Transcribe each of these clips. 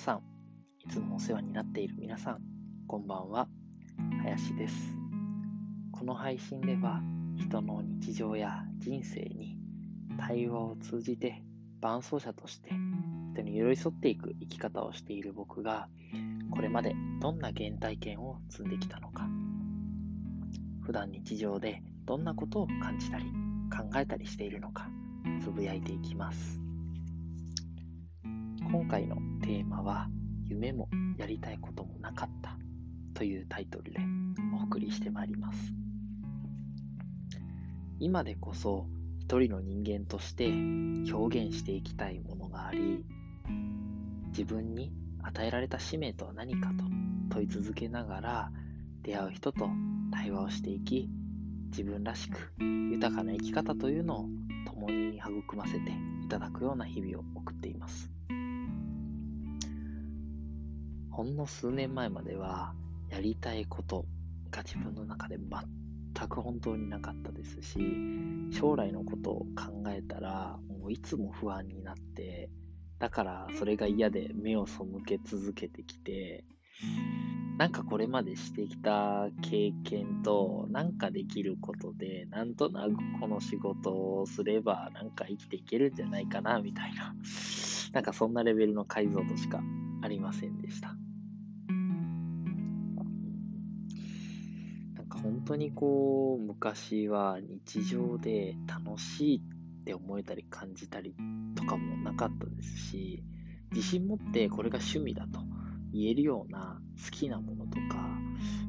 さん、いつもお世話になっている皆さん、こんばんは、林です。この配信では、人の日常や人生に対話を通じて伴走者として人に寄り添っていく生き方をしている僕が、これまでどんな原体験を積んできたのか、普段日常でどんなことを感じたり考えたりしているのか、つぶやいていきます。今回のテーマは夢もやりたいこともなかったというタイトルでお送りしてまいります。今でこそ一人の人間として表現していきたいものがあり自分に与えられた使命とは何かと問い続けながら出会う人と対話をしていき自分らしく豊かな生き方というのを共に育ませていただくような日々を送っています。ほんの数年前までは、やりたいことが自分の中で全く本当になかったですし、将来のことを考えたら、もういつも不安になって、だからそれが嫌で目を背け続けてきて、なんかこれまでしてきた経験と、なんかできることで、なんとなくこの仕事をすれば、なんか生きていけるんじゃないかな、みたいな、なんかそんなレベルの解像度しかありませんでした。本当にこう、昔は日常で楽しいって思えたり感じたりとかもなかったですし、自信持ってこれが趣味だと言えるような好きなものとか、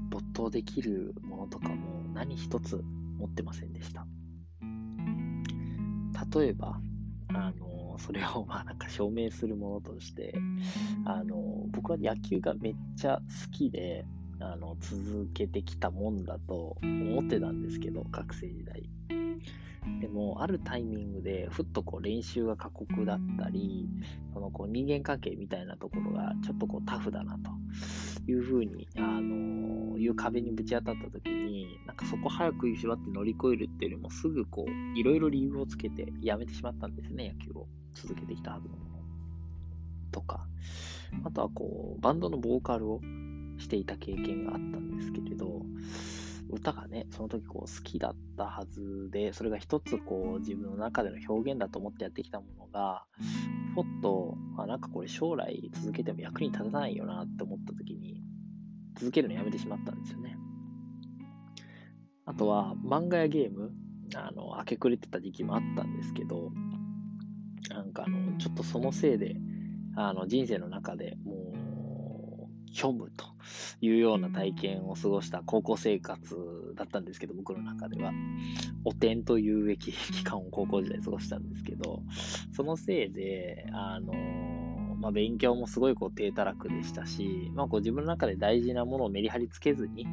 没頭できるものとかも何一つ持ってませんでした。例えば、あの、それをまあなんか証明するものとして、あの、僕は野球がめっちゃ好きで、あの続けてきたもんだと思ってたんですけど、学生時代。でも、あるタイミングで、ふっとこう練習が過酷だったり、そのこう人間関係みたいなところがちょっとこうタフだなというふうに、あのいう壁にぶち当たった時に、なんかそこ早く縛って乗り越えるっていうよりも、すぐこう、いろいろ理由をつけてやめてしまったんですね、野球を続けてきたはずのもの。とか、あとはこう、バンドのボーカルをしていた経験があったんですけれど、歌がね、その時こう好きだったはずで、それが一つこう自分の中での表現だと思ってやってきたものが、ふっと、あ、なんかこれ将来続けても役に立たないよなって思った時に、続けるのやめてしまったんですよね。あとは、漫画やゲーム、あの、明け暮れてた時期もあったんですけど、なんかあの、ちょっとそのせいで、あの、人生の中でも、虚無というような体験を過ごした高校生活だったんですけど、僕の中では。汚点というべき期間を高校時代過ごしたんですけど、そのせいで、あのまあ、勉強もすごいこう低たらくでしたし、まあ、こう自分の中で大事なものをメリハリつけずに、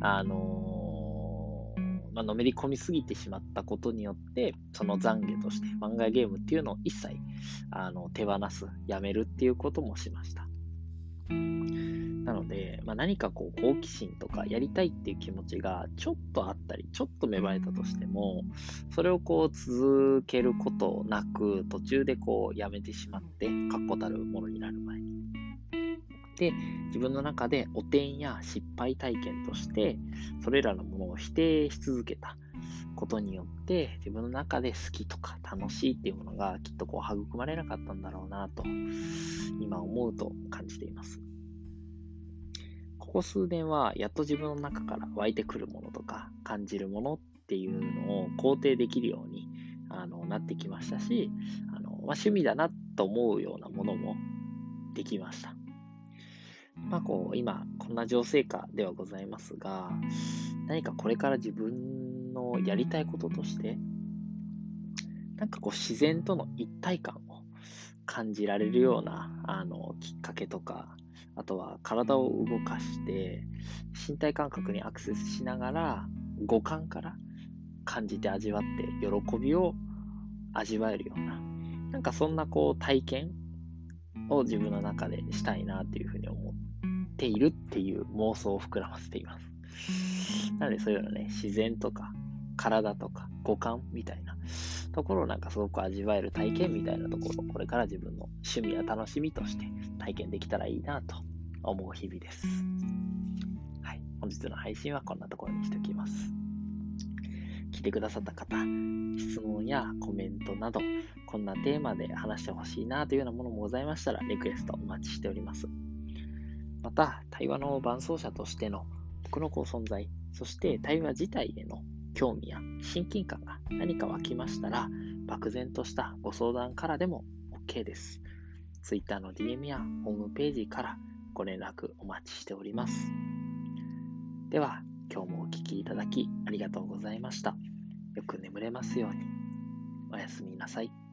あのまあのめり込みすぎてしまったことによって、その懺悔として漫画ゲームっていうのを一切あの手放す、やめるっていうこともしました。なので、まあ、何かこう好奇心とかやりたいっていう気持ちがちょっとあったり、ちょっと芽生えたとしても、それをこう続けることなく、途中でこうやめてしまって、確固たるものになる前に。で、自分の中で汚点や失敗体験として、それらのものを否定し続けたことによって、自分の中で好きとか楽しいっていうものがきっとこう育まれなかったんだろうなと、今思うと感じています。ここ数年はやっと自分の中から湧いてくるものとか感じるものっていうのを肯定できるようにあのなってきましたしあの、まあ、趣味だなと思うようなものもできました。まあこう今こんな情勢下ではございますが何かこれから自分のやりたいこととしてなんかこう自然との一体感を感じられるようなあのきっかけとかあとは体を動かして身体感覚にアクセスしながら五感から感じて味わって喜びを味わえるようななんかそんなこう体験を自分の中でしたいなっていうふうに思っているっていう妄想を膨らませています。なのでそういうのね、自然とか体とか五感みたいなところをなんかすごく味わえる体験みたいなところをこれから自分の趣味や楽しみとして体験できたらいいなと思う日々です。はい。本日の配信はこんなところにしておきます。聞いてくださった方、質問やコメントなど、こんなテーマで話してほしいなというようなものもございましたら、リクエストお待ちしております。また、対話の伴走者としての僕のこう存在、そして対話自体への興味や親近感が何か湧きましたら、漠然としたご相談からでも OK です。Twitter の DM やホームページからご連絡お待ちしております。では、今日もお聴きいただきありがとうございました。よく眠れますように。おやすみなさい。